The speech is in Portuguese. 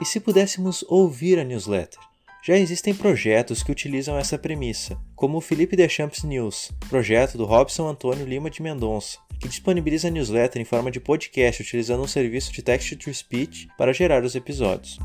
E se pudéssemos ouvir a newsletter? Já existem projetos que utilizam essa premissa, como o Felipe Deschamps News, projeto do Robson Antônio Lima de Mendonça, que disponibiliza a newsletter em forma de podcast utilizando um serviço de text-to-speech para gerar os episódios.